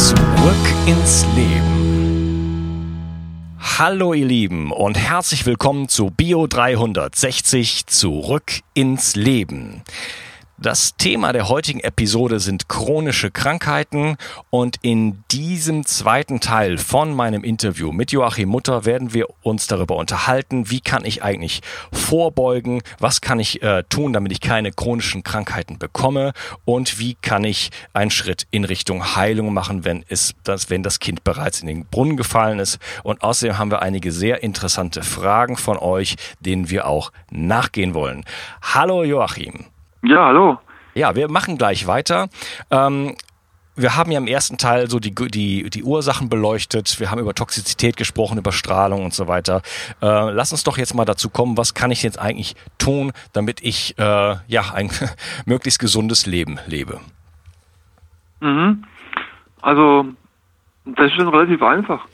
Zurück ins Leben. Hallo ihr Lieben und herzlich willkommen zu Bio 360 Zurück ins Leben. Das Thema der heutigen Episode sind chronische Krankheiten und in diesem zweiten Teil von meinem Interview mit Joachim Mutter werden wir uns darüber unterhalten, wie kann ich eigentlich vorbeugen, was kann ich äh, tun, damit ich keine chronischen Krankheiten bekomme und wie kann ich einen Schritt in Richtung Heilung machen, wenn es das, wenn das Kind bereits in den Brunnen gefallen ist. Und außerdem haben wir einige sehr interessante Fragen von euch, denen wir auch nachgehen wollen. Hallo Joachim. Ja, hallo. Ja, wir machen gleich weiter. Ähm, wir haben ja im ersten Teil so die, die, die Ursachen beleuchtet. Wir haben über Toxizität gesprochen, über Strahlung und so weiter. Äh, lass uns doch jetzt mal dazu kommen, was kann ich jetzt eigentlich tun, damit ich äh, ja ein möglichst gesundes Leben lebe? Mhm. Also, das ist schon relativ einfach.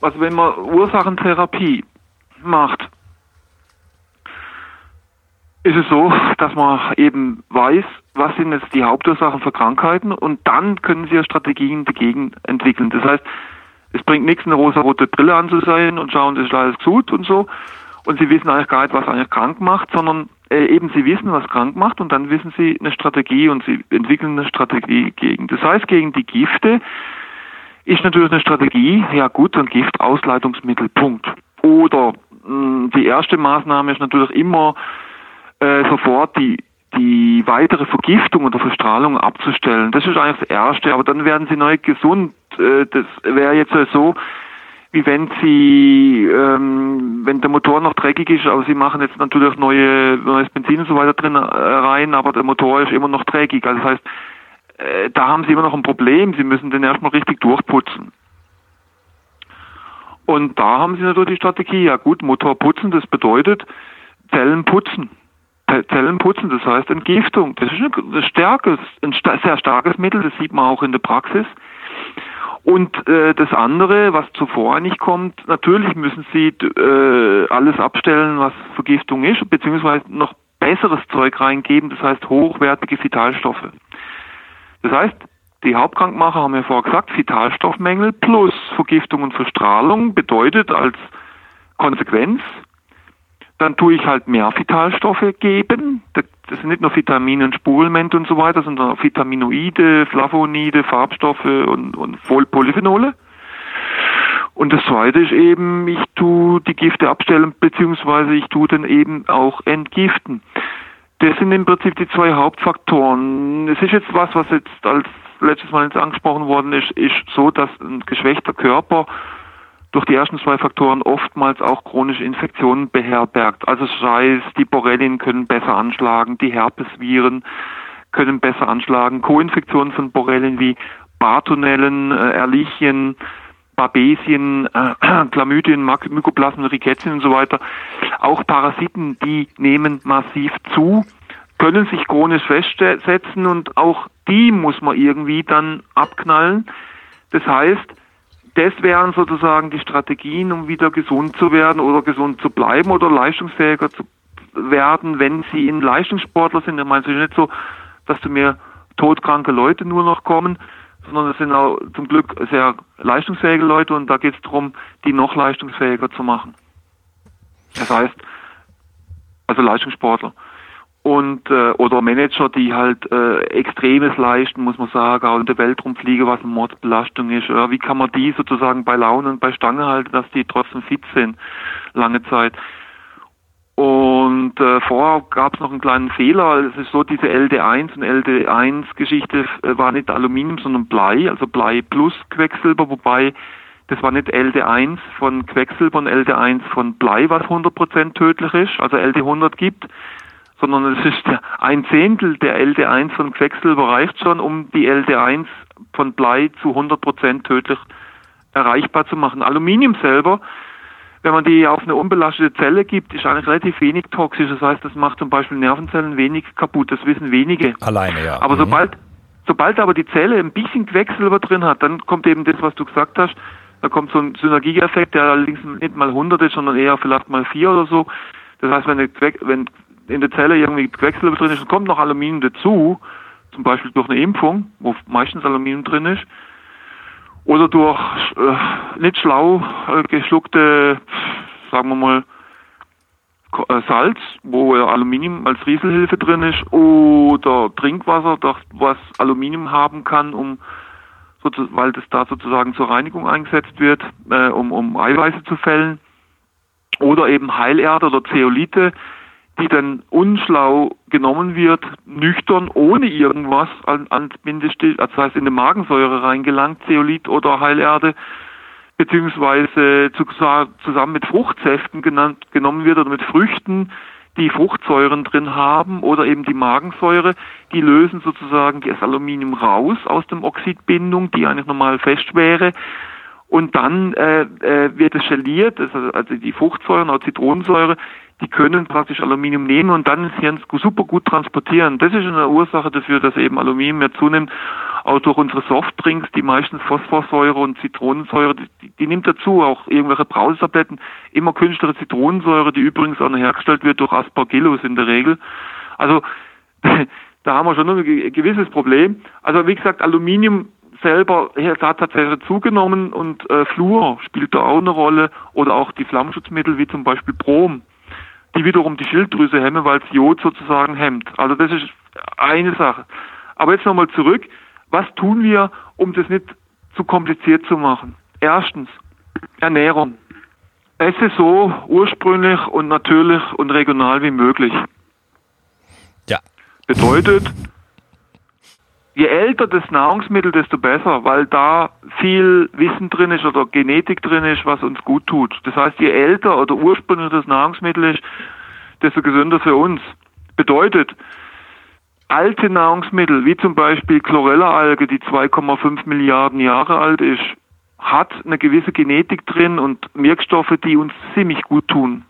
Also, wenn man Ursachentherapie macht, ist es so, dass man eben weiß, was sind jetzt die Hauptursachen für Krankheiten und dann können Sie ja Strategien dagegen entwickeln. Das heißt, es bringt nichts, eine rosa-rote Brille anzusehen und schauen, das ist alles gut und so. Und Sie wissen eigentlich gar nicht, was eigentlich krank macht, sondern äh, eben Sie wissen, was krank macht und dann wissen Sie eine Strategie und Sie entwickeln eine Strategie gegen. Das heißt, gegen die Gifte ist natürlich eine Strategie, ja gut, ein Giftausleitungsmittel, Punkt. Oder mh, die erste Maßnahme ist natürlich immer, äh, sofort die die weitere Vergiftung oder Verstrahlung abzustellen. Das ist eigentlich das Erste, aber dann werden sie neu gesund. Äh, das wäre jetzt so, wie wenn sie, ähm, wenn der Motor noch dreckig ist, aber sie machen jetzt natürlich neue, neues Benzin und so weiter drin äh, rein, aber der Motor ist immer noch dreckig. Also das heißt, da haben sie immer noch ein Problem. Sie müssen den erstmal richtig durchputzen. Und da haben sie natürlich die Strategie, ja gut, Motor putzen, das bedeutet Zellen putzen. Zellen putzen, das heißt Entgiftung. Das ist ein, starkes, ein sehr starkes Mittel, das sieht man auch in der Praxis. Und äh, das andere, was zuvor nicht kommt, natürlich müssen Sie äh, alles abstellen, was Vergiftung ist, beziehungsweise noch besseres Zeug reingeben, das heißt hochwertige Vitalstoffe. Das heißt, die Hauptkrankmacher haben ja vorher gesagt, Vitalstoffmängel plus Vergiftung und Verstrahlung bedeutet als Konsequenz dann tue ich halt mehr Vitalstoffe geben. Das sind nicht nur Vitamine und Spurenelemente und so weiter, sondern auch Vitaminoide, Flavonide, Farbstoffe und, und Polyphenole. Und das zweite ist eben, ich tue die Gifte abstellen, beziehungsweise ich tue dann eben auch entgiften. Das sind im Prinzip die zwei Hauptfaktoren. Es ist jetzt was, was jetzt als letztes Mal jetzt angesprochen worden ist, ist so, dass ein geschwächter Körper durch die ersten zwei Faktoren oftmals auch chronische Infektionen beherbergt. Also sei es, die Borrelien können besser anschlagen, die Herpesviren können besser anschlagen, Co-Infektionen von Borrelien wie Bartonellen, äh, Erlichien, Babesien, äh, Chlamydien, Mykoplasmen, Rickettien und so weiter. Auch Parasiten, die nehmen massiv zu, können sich chronisch festsetzen und auch die muss man irgendwie dann abknallen. Das heißt, das wären sozusagen die Strategien, um wieder gesund zu werden oder gesund zu bleiben oder leistungsfähiger zu werden, wenn sie in Leistungssportler sind. Dann meinst du nicht so, dass zu mir todkranke Leute nur noch kommen, sondern es sind auch zum Glück sehr leistungsfähige Leute und da geht es darum, die noch leistungsfähiger zu machen. Das heißt, also Leistungssportler und äh, oder Manager, die halt äh, Extremes leisten, muss man sagen, auch in der Welt rumfliegen, was eine Mordsbelastung ist. Äh, wie kann man die sozusagen bei Laune und bei Stange halten, dass die trotzdem fit sind, lange Zeit. Und äh, vorher gab es noch einen kleinen Fehler. Es ist so, diese LD1 und LD1-Geschichte äh, war nicht Aluminium, sondern Blei, also Blei plus Quecksilber, wobei das war nicht LD1 von Quecksilber und LD1 von Blei, was 100% tödlich ist, also LD100 gibt, sondern es ist ein Zehntel der LD1 von Quecksilber reicht schon, um die LD1 von Blei zu 100 Prozent tödlich erreichbar zu machen. Aluminium selber, wenn man die auf eine unbelastete Zelle gibt, ist eigentlich relativ wenig toxisch. Das heißt, das macht zum Beispiel Nervenzellen wenig kaputt. Das wissen wenige. Alleine, ja. Aber mhm. sobald, sobald aber die Zelle ein bisschen Quecksilber drin hat, dann kommt eben das, was du gesagt hast. Da kommt so ein Synergieeffekt, der allerdings nicht mal 100 ist, sondern eher vielleicht mal 4 oder so. Das heißt, wenn, wenn in der Zelle irgendwie Quecksilber drin ist und kommt noch Aluminium dazu, zum Beispiel durch eine Impfung, wo meistens Aluminium drin ist, oder durch äh, nicht schlau äh, geschluckte, sagen wir mal, äh, Salz, wo Aluminium als Rieselhilfe drin ist, oder Trinkwasser, das, was Aluminium haben kann, um weil das da sozusagen zur Reinigung eingesetzt wird, äh, um, um Eiweiße zu fällen, oder eben Heilerde oder Zeolite, die dann unschlau genommen wird, nüchtern, ohne irgendwas an, an Mindeststich, also das heißt in die Magensäure reingelangt, Zeolit oder Heilerde, beziehungsweise zu, zusammen mit Fruchtsäften genannt, genommen wird oder mit Früchten, die Fruchtsäuren drin haben oder eben die Magensäure, die lösen sozusagen das Aluminium raus aus dem Oxidbindung, die eigentlich normal fest wäre. Und dann äh, äh, wird es geliert, also, die Fruchtsäuren, auch Zitronensäure, die können praktisch Aluminium nehmen und dann ins Hirn super gut transportieren. Das ist eine Ursache dafür, dass eben Aluminium mehr zunimmt. Auch durch unsere Softdrinks, die meistens Phosphorsäure und Zitronensäure, die, die nimmt dazu, auch irgendwelche Brausetabletten, immer künstliche Zitronensäure, die übrigens auch noch hergestellt wird durch Aspergillus in der Regel. Also da haben wir schon ein gewisses Problem. Also wie gesagt, Aluminium selber hat tatsächlich zugenommen und äh, Fluor spielt da auch eine Rolle oder auch die Flammschutzmittel wie zum Beispiel Brom die wiederum die Schilddrüse hemmen, weil es Jod sozusagen hemmt. Also das ist eine Sache. Aber jetzt nochmal zurück. Was tun wir, um das nicht zu kompliziert zu machen? Erstens, Ernährung. Esse so ursprünglich und natürlich und regional wie möglich. Ja. Bedeutet, je älter das Nahrungsmittel, desto besser, weil da viel Wissen drin ist oder Genetik drin ist, was uns gut tut. Das heißt, je älter oder ursprünglich das Nahrungsmittel ist, desto gesünder für uns. Bedeutet, alte Nahrungsmittel, wie zum Beispiel Chlorella-Alge, die 2,5 Milliarden Jahre alt ist, hat eine gewisse Genetik drin und Wirkstoffe, die uns ziemlich gut tun.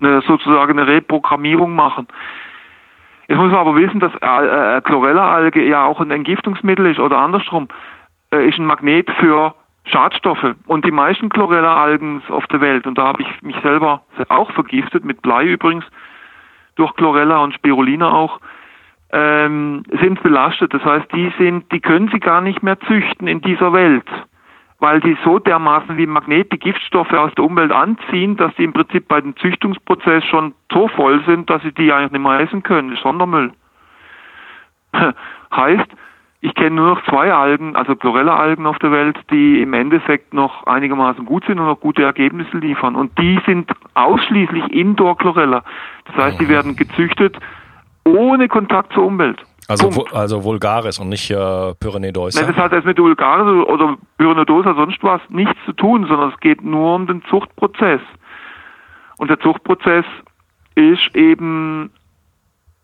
Eine, sozusagen eine Reprogrammierung machen. Jetzt muss man aber wissen, dass äh, äh, Chlorella-Alge ja auch ein Entgiftungsmittel ist oder andersrum, äh, ist ein Magnet für Schadstoffe. Und die meisten Chlorella-Algen auf der Welt, und da habe ich mich selber auch vergiftet, mit Blei übrigens, durch Chlorella und Spirulina auch, ähm, sind belastet. Das heißt, die sind, die können sie gar nicht mehr züchten in dieser Welt weil die so dermaßen wie Magnet die Giftstoffe aus der Umwelt anziehen, dass die im Prinzip bei dem Züchtungsprozess schon so voll sind, dass sie die eigentlich nicht mehr essen können. Sondermüll. heißt, ich kenne nur noch zwei Algen, also Chlorella-Algen auf der Welt, die im Endeffekt noch einigermaßen gut sind und noch gute Ergebnisse liefern. Und die sind ausschließlich Indoor-Chlorella. Das heißt, die mhm. werden gezüchtet ohne Kontakt zur Umwelt. Also, also Vulgaris und nicht äh, Pyreneedosa? Nein, das hat jetzt mit Vulgaris oder Pyreneedosa sonst was nichts zu tun, sondern es geht nur um den Zuchtprozess. Und der Zuchtprozess ist eben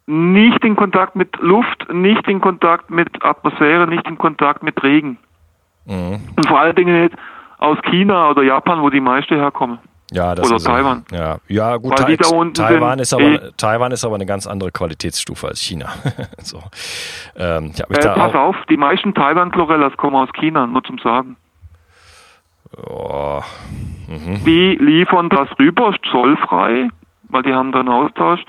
nicht in Kontakt mit Luft, nicht in Kontakt mit Atmosphäre, nicht in Kontakt mit Regen. Mhm. Und vor allen Dingen nicht aus China oder Japan, wo die meisten herkommen. Ja, das Oder ist Taiwan. Ja, ja gut, Ta Taiwan, ist aber, eh Taiwan ist aber eine ganz andere Qualitätsstufe als China. so. ähm, äh, pass auf, die meisten Taiwan-Chlorellas kommen aus China, nur zum Sagen. Oh. Mhm. Die liefern das rüber, zollfrei, weil die haben dann Austausch.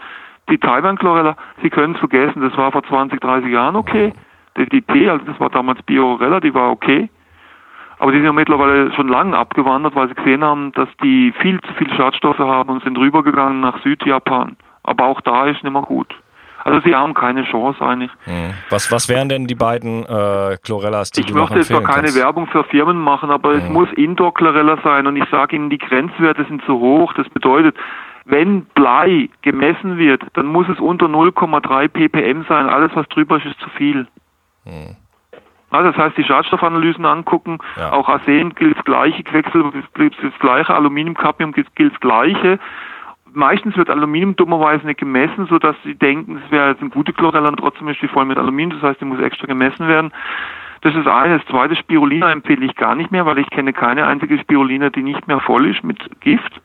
Die Taiwan-Chlorella, Sie können es vergessen, das war vor 20, 30 Jahren okay. Die, die T, also das war damals Biorella, die war okay. Aber die sind ja mittlerweile schon lange abgewandert, weil sie gesehen haben, dass die viel zu viele Schadstoffe haben und sind rübergegangen nach Südjapan. Aber auch da ist nicht mehr gut. Also sie haben keine Chance eigentlich. Hm. Was, was wären denn die beiden äh, Chlorellas, die ich du noch Ich möchte jetzt keine kannst? Werbung für Firmen machen, aber hm. es muss Indoor-Chlorella sein und ich sage Ihnen, die Grenzwerte sind zu hoch. Das bedeutet, wenn Blei gemessen wird, dann muss es unter 0,3 ppm sein. Alles, was drüber ist, ist zu viel. Hm. Also das heißt, die Schadstoffanalysen angucken, ja. auch Arsen gilt das gleiche, Quecksilber gilt das gleiche, Aluminium, Cadmium gilt das gleiche. meistens wird Aluminium dummerweise nicht gemessen, sodass sie denken, es wäre jetzt eine gute Chlorella und trotzdem ist die voll mit Aluminium, das heißt, die muss extra gemessen werden. Das ist eines. Zweite, Spirulina empfehle ich gar nicht mehr, weil ich kenne keine einzige Spirulina, die nicht mehr voll ist mit Gift.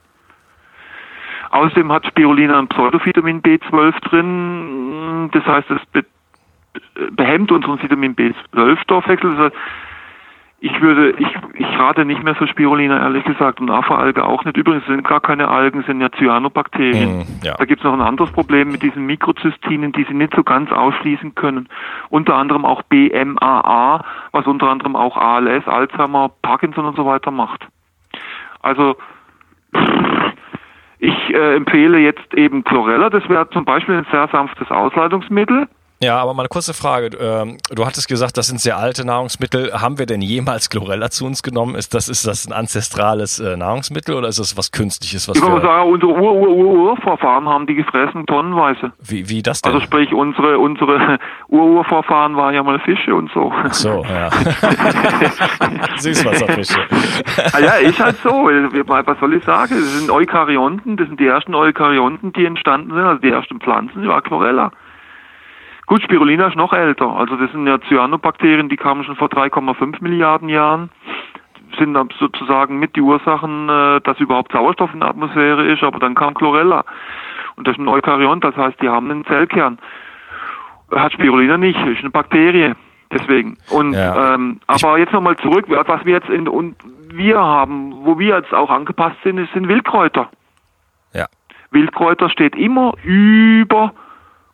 Außerdem hat Spirulina ein Pseudovitamin B12 drin. Das heißt, es behemmt unseren Vitamin B12-Stoffwechsel. Das heißt, ich würde, ich, ich rate nicht mehr für Spirulina, ehrlich gesagt, und Afa-Alge auch nicht. Übrigens sind gar keine Algen, sind ja Cyanobakterien. Mm, ja. Da gibt es noch ein anderes Problem mit diesen Mikrozystinen, die sie nicht so ganz ausschließen können. Unter anderem auch BMAA, was unter anderem auch ALS, Alzheimer, Parkinson und so weiter macht. Also ich äh, empfehle jetzt eben Chlorella, das wäre zum Beispiel ein sehr sanftes Ausleitungsmittel. Ja, aber mal eine kurze Frage. Ähm, du hattest gesagt, das sind sehr alte Nahrungsmittel. Haben wir denn jemals Chlorella zu uns genommen? Ist das, ist das ein ancestrales äh, Nahrungsmittel oder ist das was Künstliches? Was ich würde sagen, unsere Ur-Ur-Ur-Urvorfahren haben die gefressen, tonnenweise. Wie, wie das denn? Also sprich, unsere, unsere Ur-Urvorfahren waren ja mal Fische und so. Ach so, ja. Süßwasserfische. ah, ja, ist halt so. Was soll ich sagen? Das sind Eukaryonten, das sind die ersten Eukaryonten, die entstanden sind, also die ersten Pflanzen, die war Chlorella. Gut, Spirulina ist noch älter. Also das sind ja Cyanobakterien, die kamen schon vor 3,5 Milliarden Jahren sind sozusagen mit die Ursachen, äh, dass überhaupt Sauerstoff in der Atmosphäre ist, aber dann kam Chlorella. Und das ist ein Eukaryont, das heißt, die haben einen Zellkern. Hat Spirulina nicht, ist eine Bakterie. Deswegen. Und ja. ähm, aber jetzt nochmal zurück, was wir jetzt in und wir haben, wo wir jetzt auch angepasst sind, sind Wildkräuter. Ja. Wildkräuter steht immer über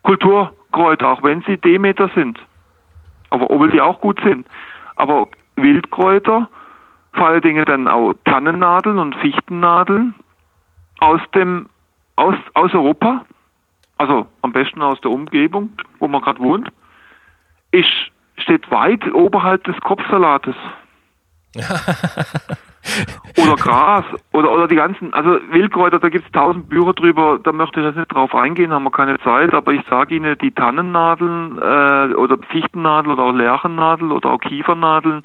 Kultur Kräuter, auch wenn sie Demeter sind. Aber obwohl die auch gut sind. Aber Wildkräuter, vor allen Dingen dann auch Tannennadeln und Fichtennadeln aus dem aus, aus Europa, also am besten aus der Umgebung, wo man gerade wohnt, ist, steht weit oberhalb des Kopfsalates. oder Gras oder oder die ganzen, also Wildkräuter, da gibt es tausend Bücher drüber, da möchte ich jetzt nicht drauf eingehen, haben wir keine Zeit, aber ich sage Ihnen, die Tannennadeln äh, oder Fichtennadeln oder auch Lärchennadeln oder auch Kiefernadeln,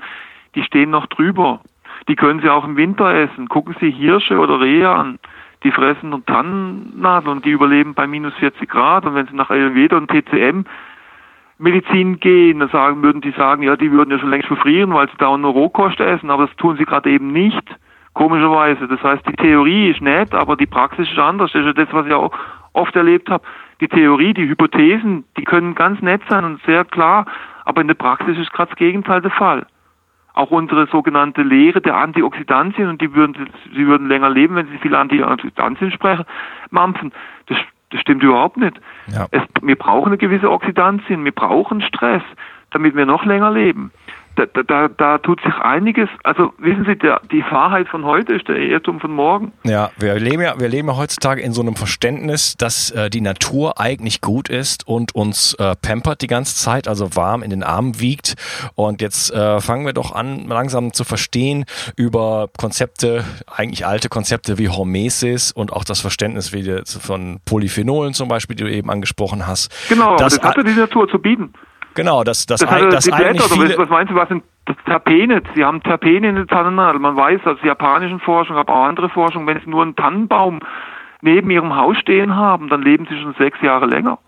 die stehen noch drüber. Die können Sie auch im Winter essen. Gucken Sie Hirsche oder Rehe an. Die fressen nur Tannennadeln und die überleben bei minus 40 Grad. Und wenn Sie nach Ayurveda und TCM Medizin gehen, dann sagen, würden die sagen, ja, die würden ja schon längst verfrieren, weil sie da nur Rohkost essen, aber das tun sie gerade eben nicht, komischerweise. Das heißt, die Theorie ist nett, aber die Praxis ist anders. Das ist ja das, was ich auch oft erlebt habe. Die Theorie, die Hypothesen, die können ganz nett sein und sehr klar, aber in der Praxis ist gerade das Gegenteil der Fall. Auch unsere sogenannte Lehre der Antioxidantien, und die würden, sie würden länger leben, wenn sie viel Antioxidantien sprechen, mampfen. Das das stimmt überhaupt nicht. Ja. Es, wir brauchen eine gewisse Oxidantien, wir brauchen Stress, damit wir noch länger leben da, da, da tut sich einiges. Also wissen Sie, der, die Wahrheit von heute ist der Irrtum von morgen. Ja, wir leben ja, wir leben ja heutzutage in so einem Verständnis, dass äh, die Natur eigentlich gut ist und uns äh, pampert die ganze Zeit, also warm in den Armen wiegt. Und jetzt äh, fangen wir doch an, langsam zu verstehen über Konzepte, eigentlich alte Konzepte wie Hormesis und auch das Verständnis wie von Polyphenolen zum Beispiel, die du eben angesprochen hast. Genau, das, das hatte die Natur zu bieten. Genau, das, das, das, ein, das die Blätter, viele was meinst du, was sind Terpene? Sie haben Terpene in der Tannennadel. Man weiß aus der japanischen Forschung, aber auch andere Forschung, wenn Sie nur einen Tannenbaum neben Ihrem Haus stehen haben, dann leben Sie schon sechs Jahre länger.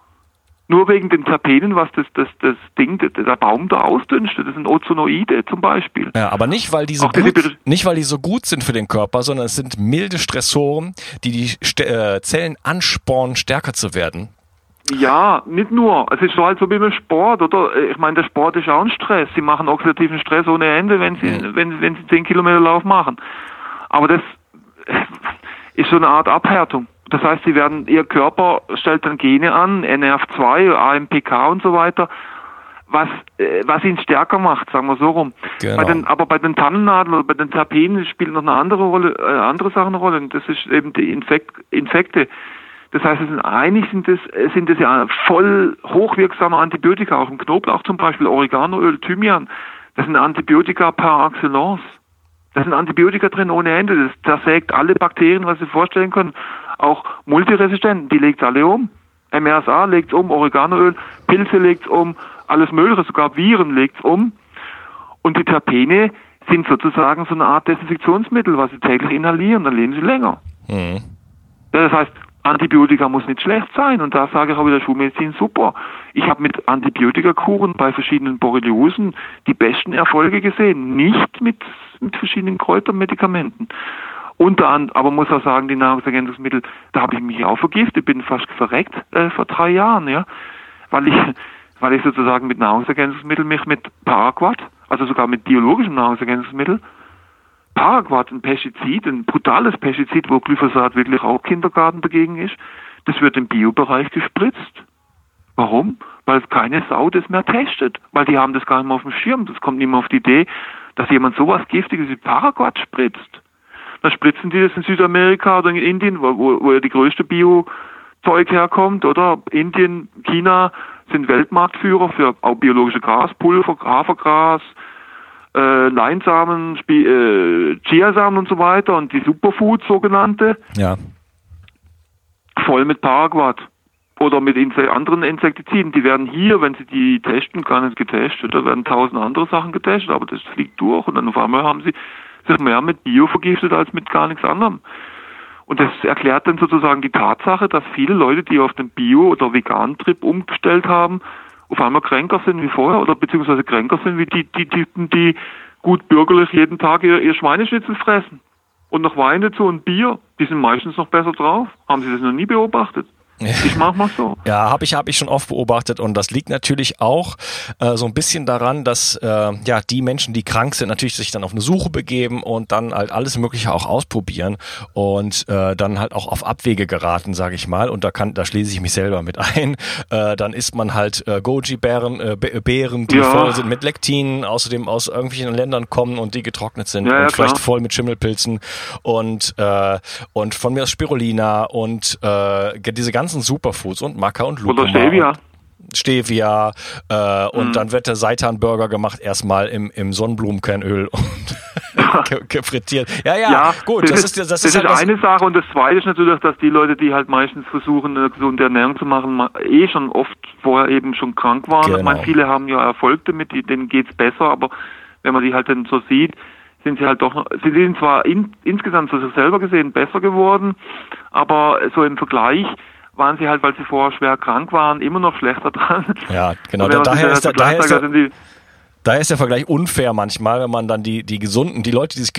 Nur wegen den Terpenen, was das, das, das Ding, der Baum da ausdünstet. Das sind Ozonoide zum Beispiel. Ja, aber nicht weil, die so gut, nicht, weil die so gut sind für den Körper, sondern es sind milde Stressoren, die die St äh, Zellen anspornen, stärker zu werden. Ja, nicht nur. Es ist so halt so wie beim Sport, oder? Ich meine, der Sport ist auch ein Stress. Sie machen oxidativen Stress ohne Ende, wenn sie, mhm. wenn, wenn sie 10 Kilometer Lauf machen. Aber das ist so eine Art Abhärtung. Das heißt, sie werden, ihr Körper stellt dann Gene an, NRF2, AMPK und so weiter, was, äh, was ihn stärker macht, sagen wir so rum. Genau. Bei den, aber bei den Tannennadeln oder bei den Terpenen spielt noch eine andere Rolle, äh, andere Sachen eine Rolle. Und das ist eben die Infekt, Infekte. Das heißt, es sind, eigentlich sind es, sind es ja voll hochwirksame Antibiotika, auch im Knoblauch zum Beispiel, Oreganoöl, Thymian. Das sind Antibiotika par excellence. Da sind Antibiotika drin ohne Ende. Das zersägt alle Bakterien, was Sie vorstellen können. Auch Multiresistenten, die legt alle um. MRSA legt um, Oreganoöl, Pilze legt um, alles Mögliche, sogar Viren legt um. Und die Terpene sind sozusagen so eine Art Desinfektionsmittel, was Sie täglich inhalieren, dann leben Sie länger. Mhm. Das heißt, Antibiotika muss nicht schlecht sein. Und da sage ich auch wieder Schulmedizin super. Ich habe mit Antibiotikakuren bei verschiedenen Borreliosen die besten Erfolge gesehen. Nicht mit, mit verschiedenen Kräutermedikamenten. Unter anderem, aber muss auch sagen, die Nahrungsergänzungsmittel, da habe ich mich auch vergiftet, bin fast verreckt äh, vor drei Jahren, ja, weil ich, weil ich sozusagen mit Nahrungsergänzungsmitteln mich mit Paraquat, also sogar mit biologischen Nahrungsergänzungsmitteln, Paraquat, ein Pestizid, ein brutales Pestizid, wo Glyphosat wirklich auch Kindergarten dagegen ist, das wird im Biobereich gespritzt. Warum? Weil keine Sau das mehr testet, weil die haben das gar nicht mehr auf dem Schirm. Das kommt nicht mehr auf die Idee, dass jemand sowas Giftiges wie Paraquat spritzt. Dann spritzen die das in Südamerika oder in Indien, wo, wo, ja die größte Bio-Zeug herkommt, oder? Indien, China sind Weltmarktführer für auch biologische Graspulver, Hafergras, äh, Leinsamen, Spi äh, Chiasamen und so weiter und die Superfoods sogenannte. Ja. Voll mit Paraquat oder mit Inse anderen Insektiziden. Die werden hier, wenn sie die testen, gar nicht getestet. Da werden tausend andere Sachen getestet, aber das fliegt durch und dann auf einmal haben sie sich mehr mit Bio vergiftet als mit gar nichts anderem. Und das erklärt dann sozusagen die Tatsache, dass viele Leute, die auf den Bio- oder Vegan-Trip umgestellt haben, auf einmal kränker sind wie vorher oder beziehungsweise kränker sind wie die, die Typen, die gut bürgerlich jeden Tag ihr, ihr Schweineschnitzel fressen. Und noch Wein dazu und Bier, die sind meistens noch besser drauf. Haben Sie das noch nie beobachtet? Ich mach mal so. Ja, habe ich, hab ich schon oft beobachtet und das liegt natürlich auch äh, so ein bisschen daran, dass äh, ja die Menschen, die krank sind, natürlich sich dann auf eine Suche begeben und dann halt alles Mögliche auch ausprobieren und äh, dann halt auch auf Abwege geraten, sage ich mal. Und da kann, da schließe ich mich selber mit ein. Äh, dann isst man halt äh, Goji-Beeren, äh, Beeren, die ja. voll sind mit Lektin, außerdem aus irgendwelchen Ländern kommen und die getrocknet sind ja, und ja, vielleicht klar. voll mit Schimmelpilzen und äh, und von mir aus Spirulina und äh, diese ganzen ganzen Superfoods und Maca und Lucuma. Oder Stevia. Stevia äh, und mhm. dann wird der Seitan-Burger gemacht, erstmal im, im Sonnenblumenkernöl und gefrittiert. Ja, ja, ja, gut. Das, Das, ist, ist, das, das ist, halt ist eine Sache und das zweite ist natürlich, dass die Leute, die halt meistens versuchen, eine gesunde Ernährung zu machen, ma- eh schon oft vorher eben schon krank waren. Genau. Ich meine, viele haben ja Erfolg damit, denen geht's besser, aber wenn man die halt dann so sieht, sind sie halt doch, sie sind zwar in, insgesamt sich selber gesehen besser geworden, aber so im Vergleich waren sie halt, weil sie vorher schwer krank waren, immer noch schlechter dran. Ja, genau. Und Da, daher, ist der, daher, ist der, daher ist der Vergleich unfair manchmal, wenn man dann die, die gesunden, die Leute, die sich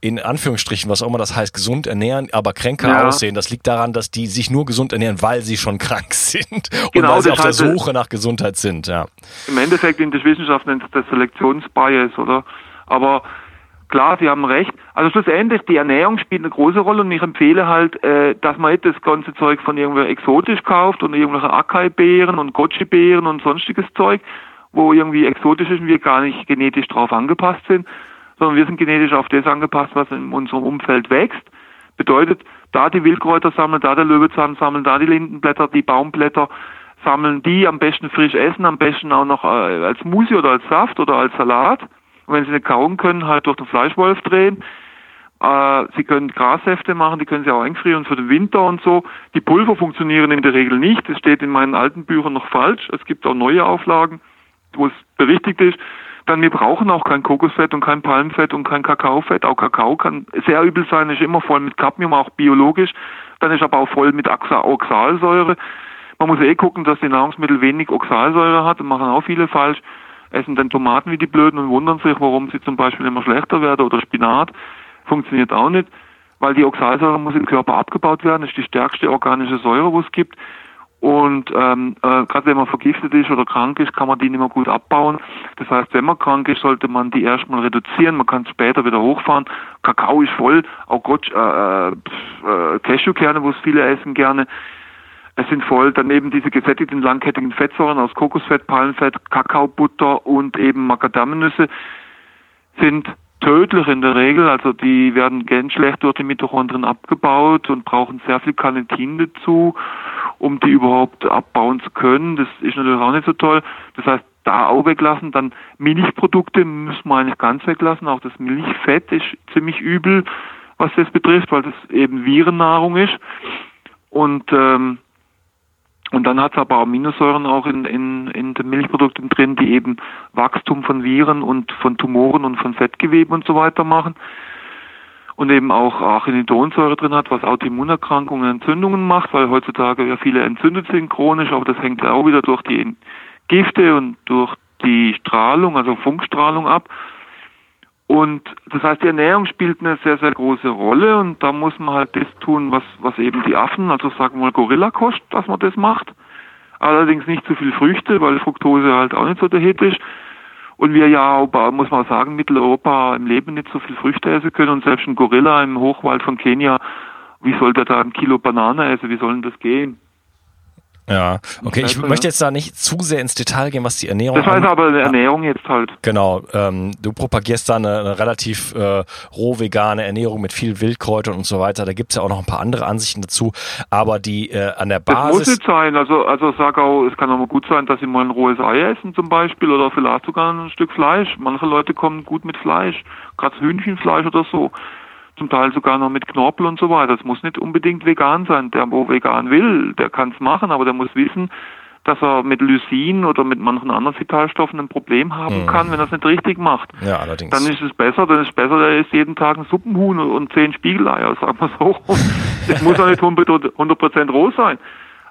in Anführungsstrichen, was auch immer das heißt, gesund ernähren, aber kränker Ja. aussehen. Das liegt daran, dass die sich nur gesund ernähren, weil sie schon krank sind und Genau, weil sie auf der heißt, Suche nach Gesundheit sind. Ja. im Endeffekt in der Wissenschaft nennt das Selektionsbias, oder? Aber klar, Sie haben recht. Also schlussendlich, die Ernährung spielt eine große Rolle und ich empfehle halt, äh, dass man nicht das ganze Zeug von irgendwo exotisch kauft und irgendwelche Acai-Beeren und Goji-Beeren und sonstiges Zeug, wo irgendwie exotisch ist und wir gar nicht genetisch drauf angepasst sind, sondern wir sind genetisch auf das angepasst, was in unserem Umfeld wächst. Bedeutet, da die Wildkräuter sammeln, da der Löwezahn sammeln, da die Lindenblätter, die Baumblätter sammeln, die am besten frisch essen, am besten auch noch äh, als Smoothie oder als Saft oder als Salat. Und wenn sie nicht kauen können, halt durch den Fleischwolf drehen. Äh, sie können Grassäfte machen, die können sie auch eingefrieren für den Winter und so. Die Pulver funktionieren in der Regel nicht. Das steht in meinen alten Büchern noch falsch. Es gibt auch neue Auflagen, wo es berichtigt ist. Dann, wir brauchen auch kein Kokosfett und kein Palmfett und kein Kakaofett. Auch Kakao kann sehr übel sein, ist immer voll mit Cadmium, auch biologisch. Dann ist aber auch voll mit Oxa- Oxalsäure. Man muss eh gucken, dass die Nahrungsmittel wenig Oxalsäure hat. Das machen auch viele falsch. Essen dann Tomaten wie die Blöden und wundern sich, warum sie zum Beispiel immer schlechter werden oder Spinat. Funktioniert auch nicht, weil die Oxalsäure muss im Körper abgebaut werden. Das ist die stärkste organische Säure, wo es gibt. Und ähm, äh, gerade wenn man vergiftet ist oder krank ist, kann man die nicht mehr gut abbauen. Das heißt, wenn man krank ist, sollte man die erstmal reduzieren. Man kann später wieder hochfahren. Kakao ist voll, auch Gott, äh, äh, äh, Cashewkerne, wo es viele essen gerne. Es sind voll daneben diese gesättigten langkettigen Fettsäuren aus Kokosfett, Palmfett, Kakaobutter und eben Macadamianüsse sind tödlich in der Regel. Also die werden ganz schlecht durch die Mitochondrien abgebaut und brauchen sehr viel Carnitin dazu, um die überhaupt abbauen zu können. Das ist natürlich auch nicht so toll. Das heißt, da auch weglassen. Dann Milchprodukte müssen wir eigentlich ganz weglassen. Auch das Milchfett ist ziemlich übel, was das betrifft, weil das eben Virennahrung ist. Und ähm, und dann hat es aber Aminosäuren auch in, in, in den Milchprodukten drin, die eben Wachstum von Viren und von Tumoren und von Fettgeweben und so weiter machen. und eben auch Arachidonsäure drin hat, was Autoimmunerkrankungen, Entzündungen macht, weil heutzutage ja viele entzündet sind chronisch, aber das hängt ja auch wieder durch die Gifte und durch die Strahlung, also Funkstrahlung ab. Und das heißt, die Ernährung spielt eine sehr, sehr große Rolle und da muss man halt das tun, was, was eben die Affen, also sagen wir mal Gorilla-Kost, dass man das macht. Allerdings nicht zu viel Früchte, weil Fructose halt auch nicht so der Hit ist. Und wir ja, muss man sagen, Mitteleuropa im Leben nicht so viel Früchte essen können und selbst ein Gorilla im Hochwald von Kenia, wie soll der da ein Kilo Banane essen? Wie soll denn das gehen? Ja, okay, ich möchte jetzt da nicht zu sehr ins Detail gehen, was die Ernährung Das heißt aber eine Ernährung jetzt halt. Genau, ähm, du propagierst da eine, eine relativ äh, roh vegane Ernährung mit viel Wildkräutern und so weiter. Da gibt's ja auch noch ein paar andere Ansichten dazu, aber die äh, an der Basis... Das muss nicht sein, also, also sag auch, es kann auch mal gut sein, dass sie mal ein rohes Ei essen zum Beispiel oder vielleicht sogar ein Stück Fleisch. Manche Leute kommen gut mit Fleisch, gerade Hühnchenfleisch oder so zum Teil sogar noch mit Knorpel und so weiter. Das muss nicht unbedingt vegan sein. Der, wo vegan will, der kann es machen, aber der muss wissen, dass er mit Lysin oder mit manchen anderen Vitalstoffen ein Problem haben mhm. kann, wenn er es nicht richtig macht. Ja, allerdings. Dann ist es besser, dann ist es besser, der isst jeden Tag ein Suppenhuhn und zehn Spiegeleier, sagen wir so. Es muss auch nicht 100% roh sein.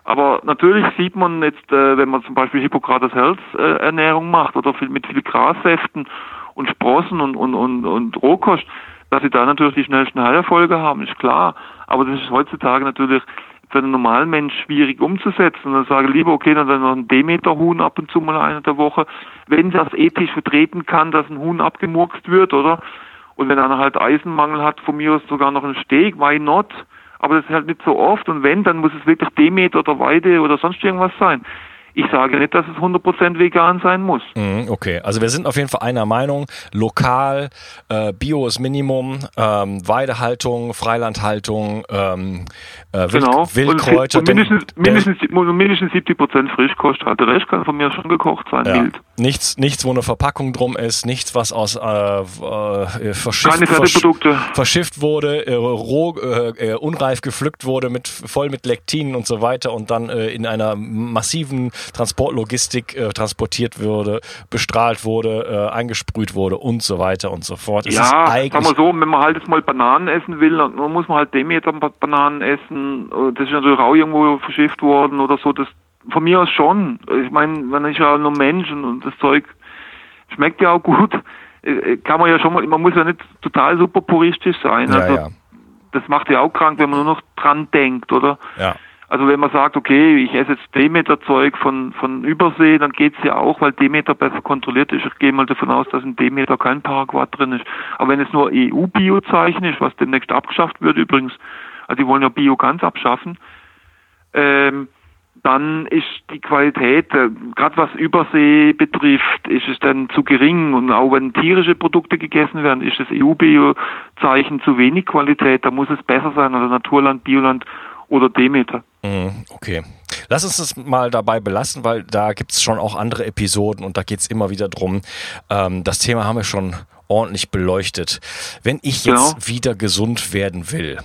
Aber natürlich sieht man jetzt, äh, wenn man zum Beispiel Hippokrates Health äh, Ernährung macht oder mit viel Grassäften und Sprossen und, und, und, und Rohkost, dass sie da natürlich die schnellsten Heilerfolge haben, ist klar. Aber das ist heutzutage natürlich für einen normalen Mensch schwierig umzusetzen. Und dann sage ich lieber, okay, dann noch ein Demeter-Huhn ab und zu mal eine der Woche, wenn das ethisch vertreten kann, dass ein Huhn abgemurkst wird, oder? Und wenn einer halt Eisenmangel hat, von mir aus sogar noch ein Steak, why not? Aber das ist halt nicht so oft. Und wenn, dann muss es wirklich Demeter oder Weide oder sonst irgendwas sein. Ich sage nicht, dass es 100% vegan sein muss. Mhm, okay, also wir sind auf jeden Fall einer Meinung. Lokal, äh, Bio ist Minimum, ähm, Weidehaltung, Freilandhaltung, ähm, äh, Wild, genau. Wildkräuter. Und, mindestens, mindestens, mindestens 70% Frischkost. Halt. Der Rest kann von mir schon gekocht sein, ja. wild. Nichts, nichts, wo eine Verpackung drum ist, nichts, was aus äh, äh, verschifft, versch verschifft wurde, äh, roh, äh, äh, unreif gepflückt wurde, mit voll mit Lektinen und so weiter und dann äh, in einer massiven Transportlogistik äh, transportiert wurde, bestrahlt wurde, äh, eingesprüht wurde und so weiter und so fort. Es ja, sagen wir so, wenn man halt jetzt mal Bananen essen will, dann muss man halt Demeter Bananen essen. Äh, das ist natürlich auch irgendwo verschifft worden oder so. Das von mir aus schon. Ich meine, man ist ja nur Mensch und das Zeug schmeckt ja auch gut. Äh, äh, kann man ja schon mal, man muss ja nicht total super puristisch sein. Ja, also, ja. Das macht ja auch krank, wenn man nur noch dran denkt, oder? Ja. Also wenn man sagt, okay, ich esse jetzt Demeter-Zeug von, von Übersee, dann geht's ja auch, weil Demeter besser kontrolliert ist. Ich gehe mal davon aus, dass in Demeter kein Paraquat drin ist. Aber wenn es nur EU-Biozeichen ist, was demnächst abgeschafft wird übrigens, also die wollen ja Bio ganz abschaffen, ähm, dann ist die Qualität, äh, gerade was Übersee betrifft, ist es dann zu gering. Und auch wenn tierische Produkte gegessen werden, ist das EU-Bio-Zeichen zu wenig Qualität. Da muss es besser sein, also Naturland, Bioland oder Demeter. Mhm, okay. Lass uns das mal dabei belassen, weil da gibt es schon auch andere Episoden und da geht es immer wieder drum. Ähm, das Thema haben wir schon ordentlich beleuchtet. Wenn ich jetzt genau. wieder gesund werden will,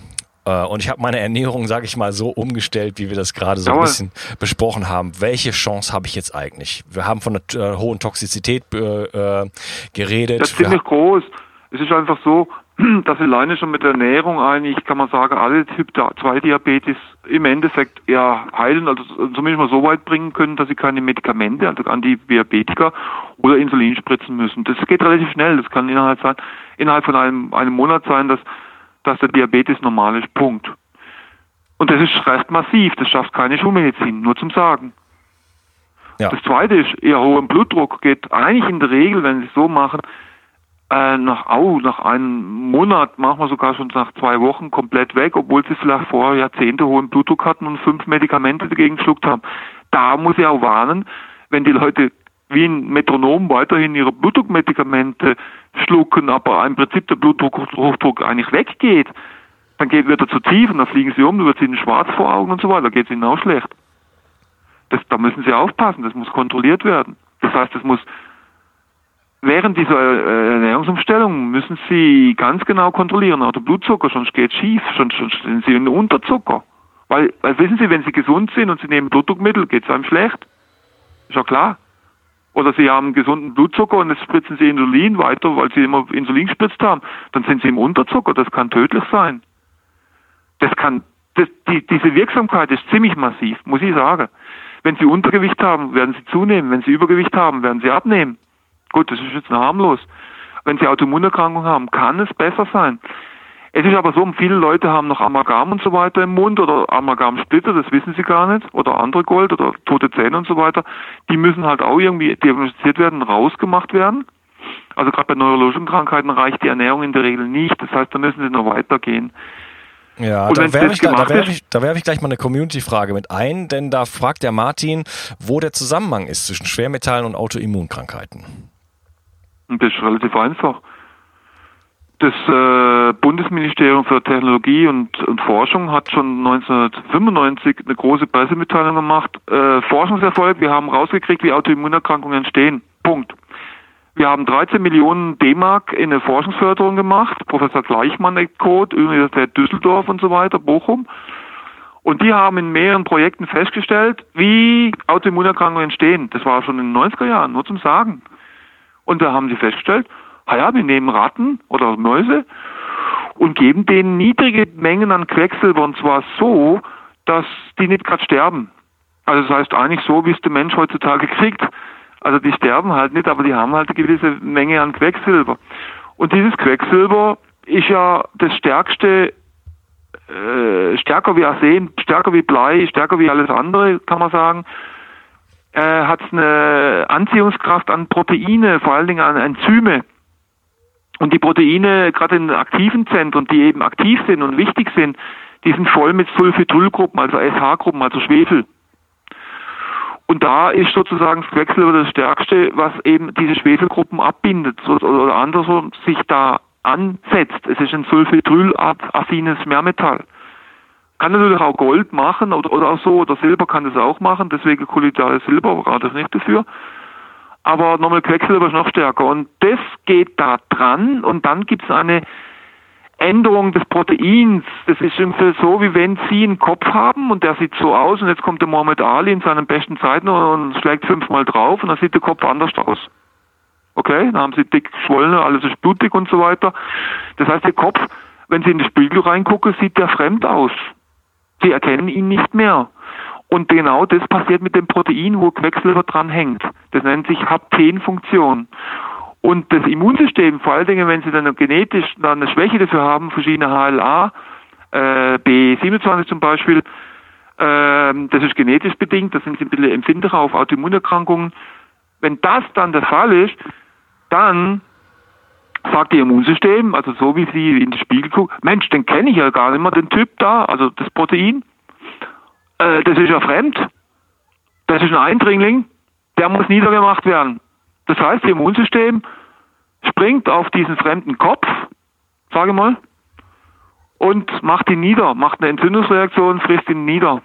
und ich habe meine Ernährung, sage ich mal, so umgestellt, wie wir das gerade so ein bisschen besprochen haben. Welche Chance habe ich jetzt eigentlich? Wir haben von der äh, hohen Toxizität äh, äh geredet. Das ist ziemlich groß. Es ist einfach so, dass alleine schon mit der Ernährung eigentlich, kann man sagen, alle Typ 2 Diabetes im Endeffekt ja heilen, also zumindest mal so weit bringen können, dass sie keine Medikamente, also Antidiabetiker oder Insulin spritzen müssen. Das geht relativ schnell. Das kann innerhalb sein, innerhalb von einem, einem Monat sein, dass, dass der Diabetes normal ist. Punkt. Und das ist recht massiv. Das schafft keine Schulmedizin, nur zum Sagen. Ja. Das zweite ist, ihr hoher Blutdruck geht eigentlich in der Regel, wenn sie es so machen, äh, nach, oh, nach einem Monat, manchmal sogar schon nach zwei Wochen komplett weg, obwohl sie vielleicht vorher Jahrzehnte hohen Blutdruck hatten und fünf Medikamente dagegen geschluckt haben. Da muss ich auch warnen, wenn die Leute wie ein Metronom weiterhin ihre Blutdruckmedikamente schlucken, aber im Prinzip der Bluthochdruck eigentlich weggeht, dann geht wird er zu tief und dann fliegen sie um, dann wird ihnen schwarz vor Augen und so weiter, geht es ihnen auch schlecht. Das, da müssen sie aufpassen, das muss kontrolliert werden. Das heißt, es muss während dieser äh, Ernährungsumstellung müssen Sie ganz genau kontrollieren, auch der Blutzucker, sonst geht es schief, sonst, sonst sind Sie in Unterzucker. Weil, weil wissen Sie, wenn Sie gesund sind und Sie nehmen Blutdruckmittel, geht es einem schlecht. Ist ja klar. Oder sie haben gesunden Blutzucker und jetzt spritzen sie Insulin weiter, weil sie immer Insulin gespritzt haben. Dann sind sie im Unterzucker. Das kann tödlich sein. Das kann, das, die, diese Wirksamkeit ist ziemlich massiv, muss ich sagen. Wenn sie Untergewicht haben, werden sie zunehmen. Wenn sie Übergewicht haben, werden sie abnehmen. Gut, das ist jetzt harmlos. Wenn sie Autoimmunerkrankungen haben, kann es besser sein. Es ist aber so, viele Leute haben noch Amalgam und so weiter im Mund oder Amalgamsplitter, das wissen sie gar nicht, oder andere Gold oder tote Zähne und so weiter. Die müssen halt auch irgendwie diagnostiziert werden, rausgemacht werden. Also gerade bei neurologischen Krankheiten reicht die Ernährung in der Regel nicht. Das heißt, da müssen sie noch weitergehen. Ja, und da werfe ich, da werf ich, da werf ich gleich mal eine Community-Frage mit ein, denn da fragt der Martin, wo der Zusammenhang ist zwischen Schwermetallen und Autoimmunkrankheiten. Das ist relativ einfach das äh, Bundesministerium für Technologie und, und, Forschung hat schon 1995 eine große Pressemitteilung gemacht. Äh, Forschungserfolg, wir haben rausgekriegt, wie Autoimmunerkrankungen entstehen. Punkt. Wir haben 13 Millionen D-Mark in eine Forschungsförderung gemacht. Professor Gleichmann Code, Universität Düsseldorf und so weiter, Bochum. Und die haben in mehreren Projekten festgestellt, wie Autoimmunerkrankungen entstehen. Das war schon in den 90er Jahren, nur zum Sagen. Und da haben sie festgestellt, ja, wir nehmen Ratten oder Mäuse und geben denen niedrige Mengen an Quecksilber und zwar so, dass die nicht gerade sterben. Also das heißt eigentlich so, wie es der Mensch heutzutage kriegt. Also die sterben halt nicht, aber die haben halt eine gewisse Menge an Quecksilber. Und dieses Quecksilber ist ja das stärkste, äh, stärker wie Arsen, stärker wie Blei, stärker wie alles andere, kann man sagen. Äh, hat eine Anziehungskraft an Proteine, vor allen Dingen an Enzyme. Und die Proteine, gerade in aktiven Zentren, die eben aktiv sind und wichtig sind, die sind voll mit Sulfidylgruppen, also SH-Gruppen, also Schwefel. Und da ist sozusagen das Quecksilber das Stärkste, was eben diese Schwefelgruppen abbindet oder andersrum sich da ansetzt. Es ist ein sulfidrylaffines Mehrmetall. Kann natürlich auch Gold machen oder, oder auch so, oder Silber kann das auch machen, deswegen kolloidales Silber ich nicht dafür aber nochmal Quecksilber ist noch stärker. Und das geht da dran und dann gibt es eine Änderung des Proteins. Das ist ungefähr so, wie wenn Sie einen Kopf haben und der sieht so aus und jetzt kommt der Muhammad Ali in seinen besten Zeiten und schlägt fünfmal drauf und dann sieht der Kopf anders aus. Okay, dann haben Sie dick geschwollen, alles ist blutig und so weiter. Das heißt, der Kopf, wenn Sie in den Spiegel reingucken, sieht der fremd aus. Sie erkennen ihn nicht mehr. Und genau das passiert mit dem Protein, wo Quecksilber dran hängt. Das nennt sich Haptenfunktion. Und das Immunsystem, vor allen Dingen, wenn Sie dann genetisch dann eine Schwäche dafür haben, verschiedene HLA, äh, B27 zum Beispiel, äh, das ist genetisch bedingt, da sind Sie ein bisschen empfindlicher auf Autoimmunerkrankungen. Wenn das dann der Fall ist, dann sagt Ihr Immunsystem, also so wie Sie in den Spiegel gucken, Mensch, den kenne ich ja gar nicht mehr, den Typ da, also das Protein äh, das ist ja fremd, das ist ein Eindringling, der muss niedergemacht werden. Das heißt, das Immunsystem springt auf diesen fremden Kopf, sage mal, und macht ihn nieder, macht eine Entzündungsreaktion, frisst ihn nieder.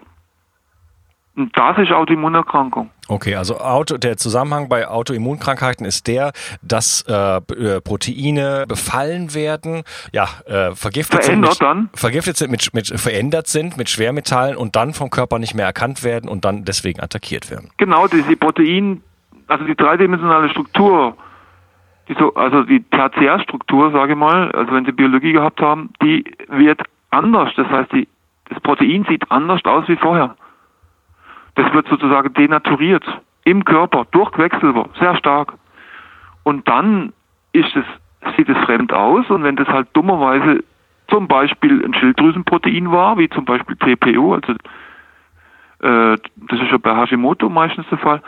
Das ist Autoimmunerkrankung. Okay, also Auto, der Zusammenhang bei Autoimmunkrankheiten ist der, dass äh, äh Proteine befallen werden, ja, äh, vergiftet verändert sind, mit, dann? vergiftet sind, mit, mit verändert sind mit Schwermetallen und dann vom Körper nicht mehr erkannt werden und dann deswegen attackiert werden. Genau, diese Protein, also die dreidimensionale Struktur, die so, also die Tertiärstruktur, sage ich mal, also wenn Sie Biologie gehabt haben, die wird anders. Das heißt, die, das Protein sieht anders aus wie vorher. Das wird sozusagen denaturiert im Körper durch Quecksilber, sehr stark. Und dann ist es, sieht es fremd aus und wenn das halt dummerweise zum Beispiel ein Schilddrüsenprotein war, wie zum Beispiel TPO, also äh, das ist ja bei Hashimoto meistens der Fall,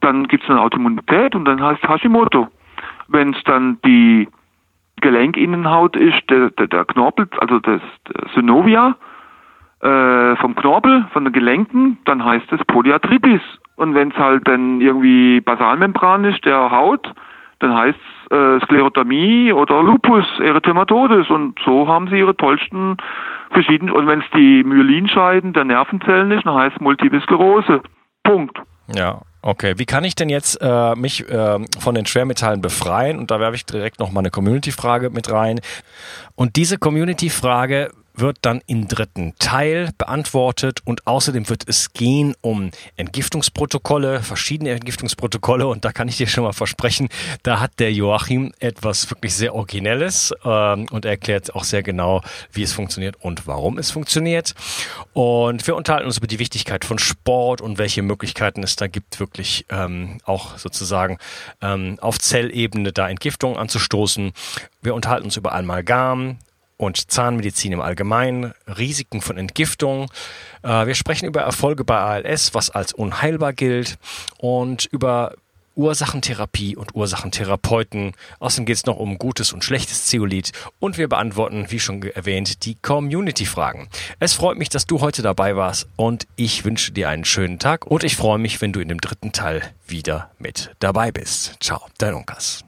dann gibt es eine Autoimmunität und dann heißt Hashimoto. Wenn es dann die Gelenkinnenhaut ist, der, der, der Knorpel, also das Synovia, äh, vom Knorpel, von den Gelenken, dann heißt es Polyarthritis. Und wenn es halt dann irgendwie Basalmembran ist, der Haut, dann heißt es äh, Sklerodermie oder Lupus erythematodes. Und so haben sie ihre tollsten verschiedenen, und wenn es die Myelinscheiden der Nervenzellen ist, dann heißt es Multiple Sklerose. Punkt. Ja, Okay, wie kann ich denn jetzt äh, mich äh, von den Schwermetallen befreien? Und da werfe ich direkt noch mal eine Community-Frage mit rein. Und diese Community-Frage wird dann im dritten Teil beantwortet und außerdem wird es gehen um Entgiftungsprotokolle, verschiedene Entgiftungsprotokolle und da kann ich dir schon mal versprechen, da hat der Joachim etwas wirklich sehr Originelles ähm, und er erklärt auch sehr genau, wie es funktioniert und warum es funktioniert. Und wir unterhalten uns über die Wichtigkeit von Sport und welche Möglichkeiten es da gibt, wirklich ähm, auch sozusagen ähm, auf Zellebene da Entgiftung anzustoßen. Wir unterhalten uns über Amalgam, und Zahnmedizin im Allgemeinen, Risiken von Entgiftung. Äh, wir sprechen über Erfolge bei ALS, was als unheilbar gilt und über Ursachentherapie und Ursachentherapeuten. Außerdem geht es noch um gutes und schlechtes Zeolit und wir beantworten, wie schon erwähnt, die Community-Fragen. Es freut mich, dass du heute dabei warst und ich wünsche dir einen schönen Tag und ich freue mich, wenn du in dem dritten Teil wieder mit dabei bist. Ciao, dein Unkas.